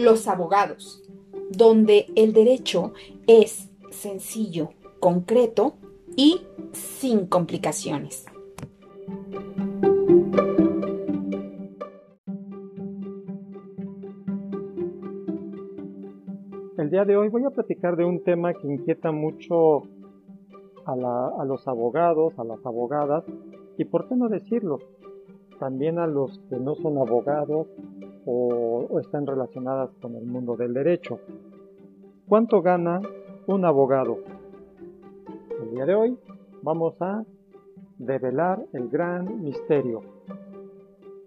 los abogados, donde el derecho es sencillo, concreto y sin complicaciones. El día de hoy voy a platicar de un tema que inquieta mucho a, los abogados, a las abogadas y por qué no decirlo, también a los que no son abogados o, están relacionadas con el mundo del derecho. ¿Cuánto gana un abogado? El día de hoy vamos a develar el gran misterio.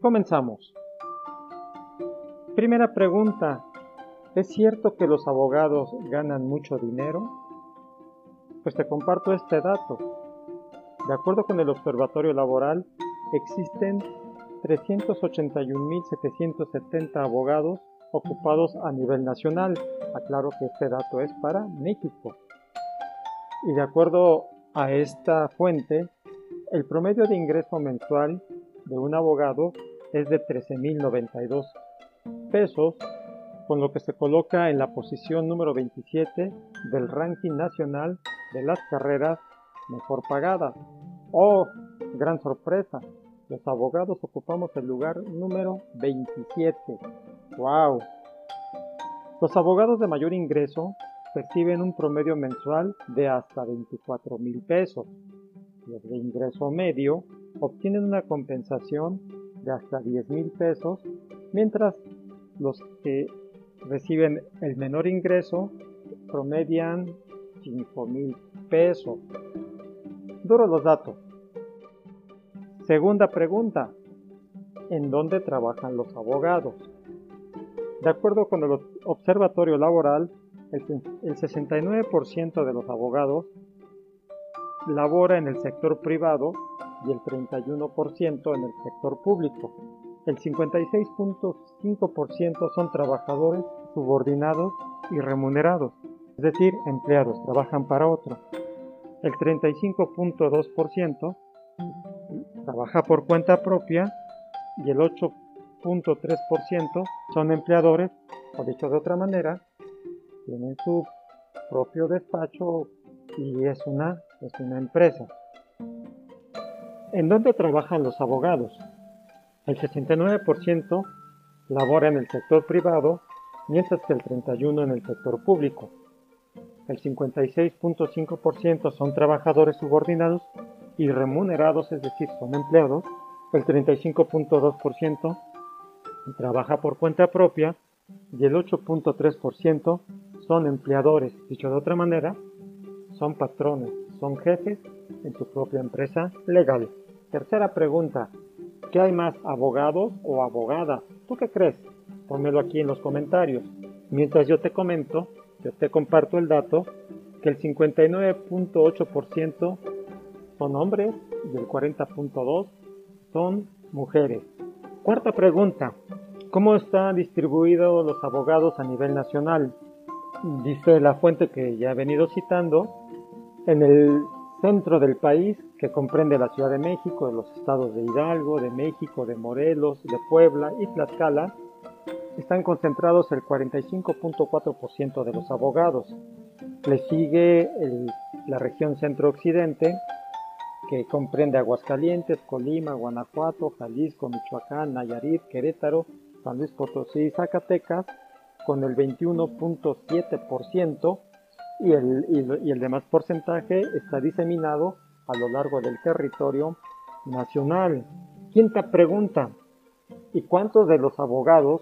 Comenzamos. Primera pregunta. ¿Es cierto que los abogados ganan mucho dinero? Pues te comparto este dato. De acuerdo con el Observatorio Laboral, existen 381.770 abogados ocupados a nivel nacional. Aclaro que este dato es para México. Y de acuerdo a esta fuente, el promedio de ingreso mensual de un abogado es de 13.092 pesos, con lo que se coloca en la posición número 27 del ranking nacional de las carreras mejor pagadas. ¡Oh! Gran sorpresa. Los abogados ocupamos el lugar número 27. ¡Wow! Los abogados de mayor ingreso perciben un promedio mensual de hasta 24 mil pesos. Los de ingreso medio obtienen una compensación de hasta 10 mil pesos, mientras los que reciben el menor ingreso promedian 5 mil pesos. Duro los datos. Segunda pregunta. ¿En dónde trabajan los abogados? De acuerdo con el Observatorio Laboral, el, 69% de los abogados labora en el sector privado y el 31% en el sector público. El 56.5% son trabajadores subordinados y remunerados, es decir, empleados, trabajan para otro. El 35.2% trabaja por cuenta propia y el 8.3% son empleadores, o dicho de otra manera, tienen su propio despacho y es una, es una empresa. ¿En dónde trabajan los abogados? El 69% labora en el sector privado, mientras que el 31% en el sector público. El 56.5% son trabajadores subordinados y remunerados, es decir, son empleados. El 35.2% trabaja por cuenta propia y el 8.3% son empleadores. Dicho de otra manera, son patrones, son jefes en su propia empresa legal. Tercera pregunta, ¿qué hay más, abogados o abogadas? ¿Tú qué crees? Pónmelo aquí en los comentarios. Mientras yo te comento, yo te comparto el dato que el 59.8% son hombres y el 40.2% son mujeres. Cuarta pregunta, ¿cómo están distribuidos los abogados a nivel nacional? dice la fuente que ya he venido citando, en el centro del país, que comprende la Ciudad de México, los estados de Hidalgo, de México, de Morelos, de Puebla y Tlaxcala, están concentrados el 45.4% de los abogados. Le sigue la región centro-occidente, que comprende Aguascalientes, Colima, Guanajuato, Jalisco, Michoacán, Nayarit, Querétaro, San Luis Potosí y Zacatecas, con el 21.7% y el, y, el demás porcentaje está diseminado a lo largo del territorio nacional. Quinta pregunta, ¿y cuántos de los abogados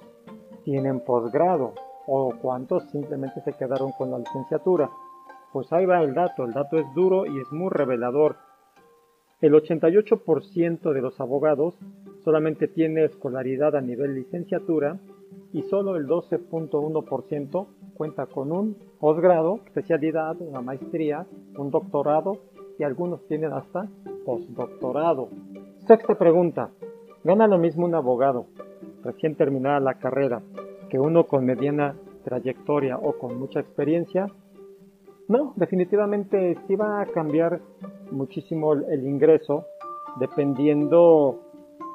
tienen posgrado? ¿O cuántos simplemente se quedaron con la licenciatura? Pues ahí va el dato, el dato es duro y es muy revelador. El 88% de los abogados solamente tiene escolaridad a nivel licenciatura y solo el 12.1% cuenta con un posgrado, especialidad, una maestría, un doctorado y algunos tienen hasta postdoctorado. Sexta pregunta. ¿Gana lo mismo un abogado recién terminada la carrera que uno con mediana trayectoria o con mucha experiencia? No, definitivamente sí va a cambiar muchísimo el ingreso dependiendo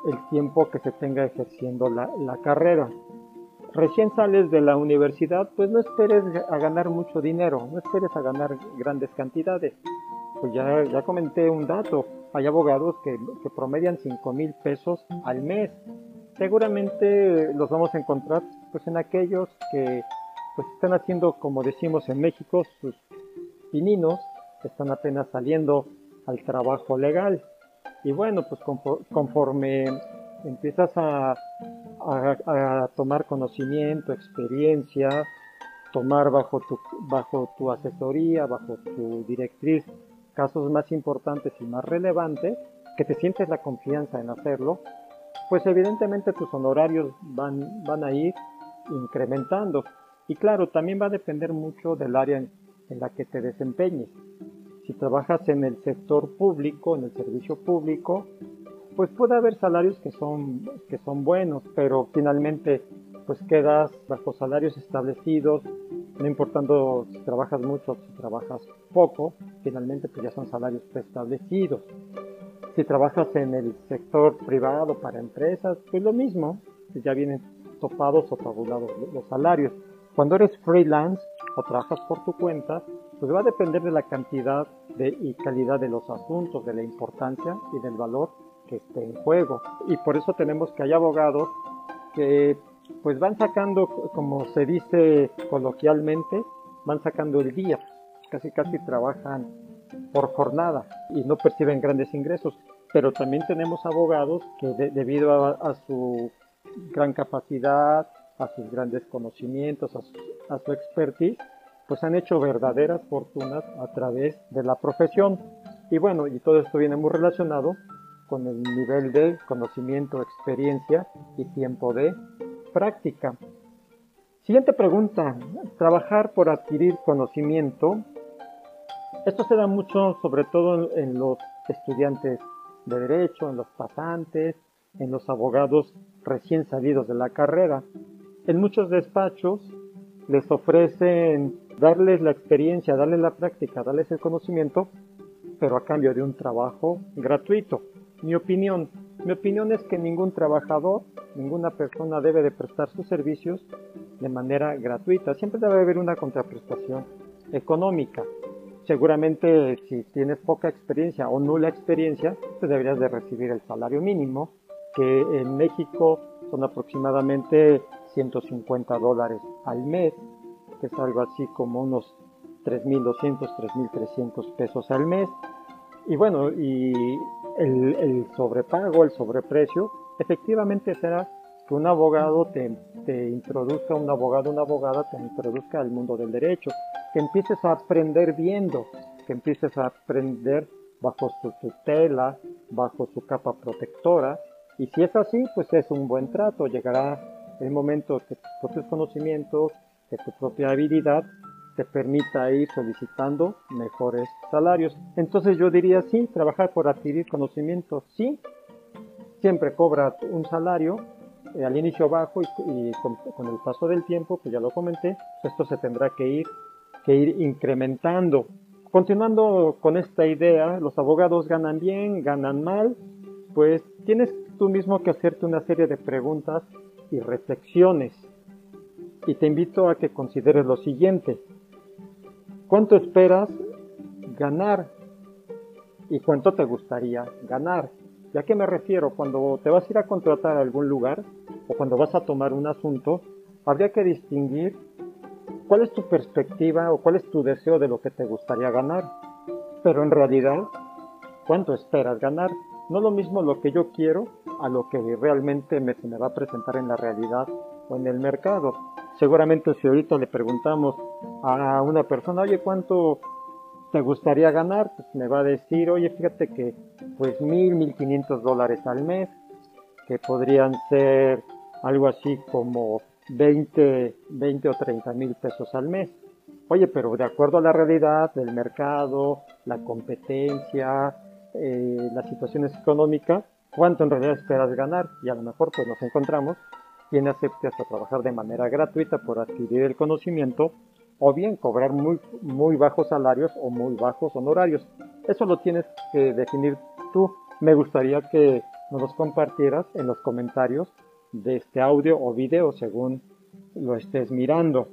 el tiempo que se tenga ejerciendo la, carrera. recién sales de la universidad, pues no esperes a ganar mucho dinero, no esperes a ganar grandes cantidades. Pues ya, ya comenté un dato, hay abogados que, que promedian 5 mil pesos al mes. Seguramente los vamos a encontrar pues en aquellos que pues están haciendo, como decimos en México, sus pininos, están apenas saliendo al trabajo legal. Y bueno, pues conforme empiezas a, a, tomar conocimiento, experiencia, tomar bajo tu, bajo tu asesoría, bajo tu directriz casos más importantes y más relevantes, que te sientes la confianza en hacerlo, pues evidentemente tus honorarios van, van a ir incrementando. Y claro, también va a depender mucho del área en, la que te desempeñes. Si trabajas en el sector público, en el servicio público, pues puede haber salarios que son, que son buenos, pero finalmente pues quedas bajo salarios establecidos, no importando si trabajas mucho o si trabajas poco, finalmente pues ya son salarios preestablecidos. Si trabajas en el sector privado para empresas, pues lo mismo, ya vienen topados o tabulados los salarios. Cuando eres freelance o trabajas por tu cuenta, pues va a depender de la cantidad de, y calidad de los asuntos, de la importancia y del valor que esté en juego. Y por eso tenemos que hay abogados que pues van sacando, como se dice coloquialmente, van sacando el día. Casi casi trabajan por jornada y no perciben grandes ingresos. Pero también tenemos abogados que debido a, su gran capacidad, a sus grandes conocimientos, a su, expertise, pues han hecho verdaderas fortunas a través de la profesión. Y bueno, y todo esto viene muy relacionado con el nivel de conocimiento, experiencia y tiempo de práctica. Siguiente pregunta. Trabajar por adquirir conocimiento. Esto se da mucho sobre todo en los estudiantes de derecho, en los pasantes, en los abogados recién salidos de la carrera. En muchos despachos les ofrecen darles la experiencia, darles la práctica, darles el conocimiento, pero a cambio de un trabajo gratuito. Mi opinión, mi opinión es que ningún trabajador, ninguna persona debe de prestar sus servicios de manera gratuita. Siempre debe haber una contraprestación económica. Seguramente si tienes poca experiencia o nula experiencia, pues deberías de recibir el salario mínimo, que en México son aproximadamente 150 dólares al mes, que es algo así como unos 3.200, 3.300 pesos al mes. Y bueno, y el, sobrepago, el sobreprecio, efectivamente será que un abogado te, te introduzca, un abogado, una abogada te introduzca al mundo del derecho, que empieces a aprender viendo, que empieces a aprender bajo su tutela, bajo su capa protectora, y si es así, pues es un buen trato, llegará el momento que tus propios conocimientos, que tu propia habilidad te permita ir solicitando mejores salarios. Entonces yo diría sí, trabajar por adquirir conocimiento, sí, siempre cobra un salario eh, al inicio bajo y, con, el paso del tiempo, pues ya lo comenté, esto se tendrá que ir, que ir incrementando. Continuando con esta idea, los abogados ganan bien, ganan mal, pues tienes tú mismo que hacerte una serie de preguntas y reflexiones. Y te invito a que consideres lo siguiente. ¿Cuánto esperas ganar? ¿Y cuánto te gustaría ganar? ¿Y a qué me refiero? Cuando te vas a ir a contratar a algún lugar o cuando vas a tomar un asunto, habría que distinguir cuál es tu perspectiva o cuál es tu deseo de lo que te gustaría ganar. Pero en realidad, ¿cuánto esperas ganar? No lo mismo lo que yo quiero a lo que realmente me, se me va a presentar en la realidad o en el mercado. Seguramente si ahorita le preguntamos a una persona, oye, ¿cuánto te gustaría ganar? Pues me va a decir, oye, fíjate que pues mil, mil quinientos dólares al mes, que podrían ser algo así como 20, 20 o 30 mil pesos al mes. Oye, pero de acuerdo a la realidad del mercado, la competencia, eh, las situaciones económicas, ¿cuánto en realidad esperas ganar? Y a lo mejor pues nos encontramos quien acepte hasta trabajar de manera gratuita por adquirir el conocimiento o bien cobrar muy, muy bajos salarios o muy bajos honorarios. Eso lo tienes que definir tú. Me gustaría que nos los compartieras en los comentarios de este audio o video según, lo estés mirando.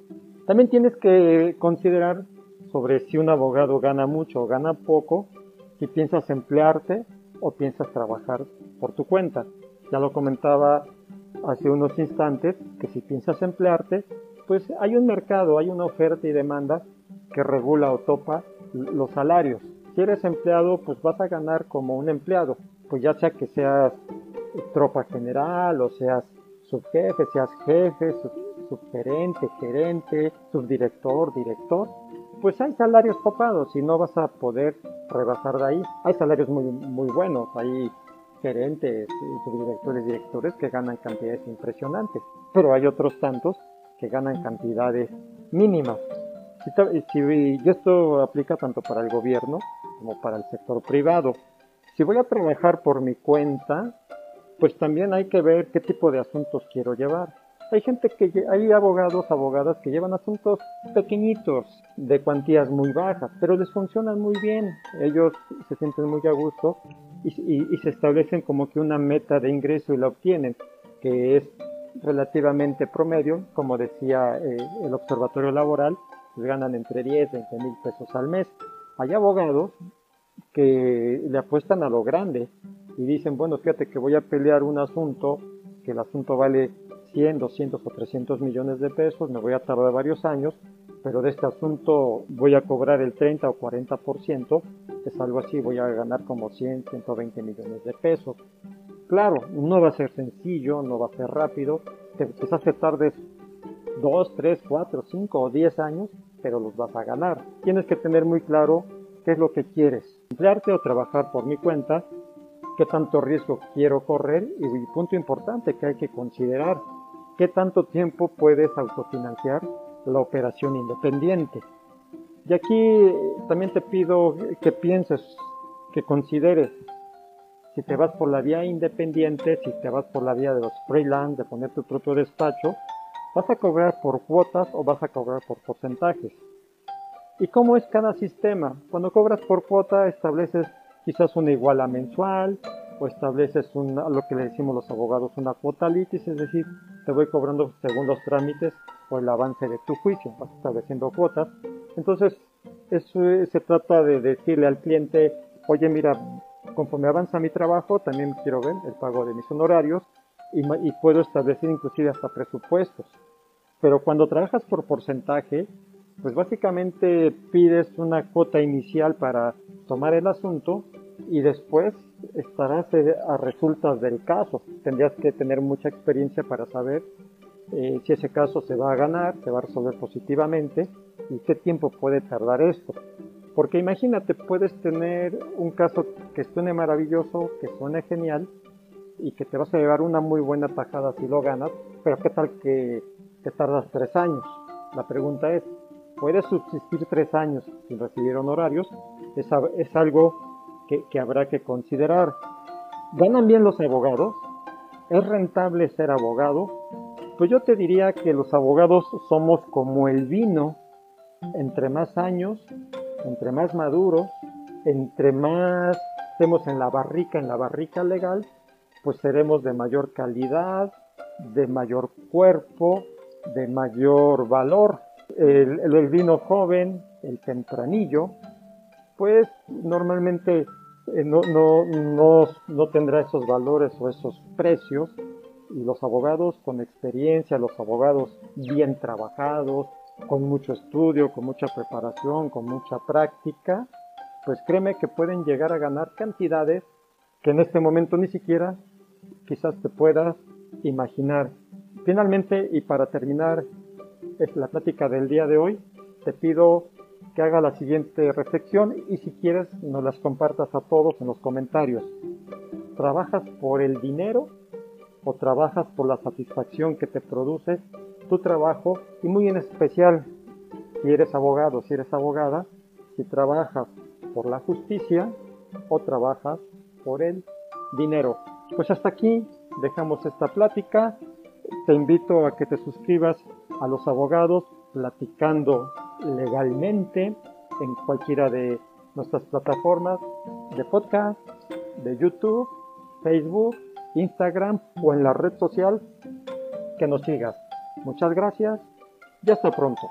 También tienes que considerar sobre si un abogado gana mucho o gana poco, si piensas emplearte o piensas trabajar por tu cuenta. Ya lo comentaba hace unos instantes que si piensas emplearte, pues hay un mercado, hay una oferta y demanda que regula o topa los salarios. Si eres empleado, pues vas a ganar como un empleado, pues ya sea que seas tropa general o seas subjefe, seas jefe, subgerente, gerente, subdirector, director, pues hay salarios topados y no vas a poder rebasar de ahí. Hay salarios muy, muy buenos, hay gerentes, subdirectores, directores que ganan cantidades impresionantes, pero hay otros tantos que ganan cantidades mínimas. y esto aplica tanto para el gobierno como para el sector privado. Si voy a trabajar por mi cuenta, pues también hay que ver qué tipo de asuntos quiero llevar. Hay gente que, hay abogados, abogadas que llevan asuntos pequeñitos, de cuantías muy bajas, pero les funcionan muy bien. Ellos se sienten muy a gusto y, se establecen como que una meta de ingreso y la obtienen, que es relativamente promedio, como decía eh, el observatorio laboral, pues ganan entre 10 y 20 mil pesos al mes. Hay abogados que le apuestan a lo grande y dicen, bueno, fíjate que voy a pelear un asunto, que el asunto vale 100, 200 o 300 millones de pesos, me voy a tardar varios años, pero de este asunto voy a cobrar el 30 o 40%, es algo así, voy a ganar como 100, 120 millones de pesos. Claro, no va a ser sencillo, no va a ser rápido, quizás te tardes 2, 3, 4, 5 o 10 años, pero los vas a ganar. Tienes que tener muy claro qué es lo que quieres, emplearte o trabajar por mi cuenta, qué tanto riesgo quiero correr y, punto importante que hay que considerar, qué tanto tiempo puedes autofinanciar la operación independiente. Y aquí también te pido que pienses, que consideres si te vas por la vía independiente, si te vas por la vía de los freelance, de poner tu propio despacho, ¿vas a cobrar por cuotas o vas a cobrar por porcentajes? ¿Y cómo es cada sistema? Cuando cobras por cuota estableces quizás una iguala mensual o estableces una, lo que le decimos los abogados una cuota litis, es decir, te voy cobrando según los trámites o el avance de tu juicio, vas estableciendo cuotas. Entonces, eso se trata de decirle al cliente, oye, mira, conforme avanza mi trabajo, también quiero ver el pago de mis honorarios y, y puedo establecer inclusive hasta presupuestos. Pero cuando trabajas por porcentaje, pues básicamente pides una cuota inicial para tomar el asunto y después estarás eh, a resultas del caso. Tendrías que tener mucha experiencia para saber eh, si ese caso se va a ganar, se va a resolver positivamente y qué tiempo puede tardar esto. Porque imagínate, puedes tener un caso que suene maravilloso, que suene genial y que te vas a llevar una muy buena tajada si lo ganas, pero ¿qué tal que, te tardas tres años? La pregunta es, ¿puedes subsistir tres años sin recibir honorarios? Es algo que, habrá que considerar. ¿Ganan bien los abogados? ¿Es rentable ser abogado? Pues yo te diría que los abogados somos como el vino. Entre más años, entre más maduros, entre más estemos en la barrica, en la barrica legal, pues seremos de mayor calidad, de mayor cuerpo, de mayor valor. El, vino joven, el tempranillo, pues normalmente eh, no, no, no, no tendrá esos valores o esos precios y los abogados con experiencia, los abogados bien trabajados, con mucho estudio, con mucha preparación, con mucha práctica, pues créeme que pueden llegar a ganar cantidades que en este momento ni siquiera quizás te puedas imaginar. Finalmente, y para terminar la plática del día de hoy, te pido que haga la siguiente reflexión y si quieres nos las compartas a todos en los comentarios. ¿Trabajas por el dinero o trabajas por la satisfacción que te produce tu trabajo y muy en especial si eres abogado, si eres abogada, si trabajas por la justicia o trabajas por el dinero. Pues hasta aquí dejamos esta plática. Te invito a que te suscribas a los abogados platicando legalmente en cualquiera de nuestras plataformas de podcast, de YouTube, Facebook Instagram o en la red social que nos sigas. Muchas gracias y hasta pronto.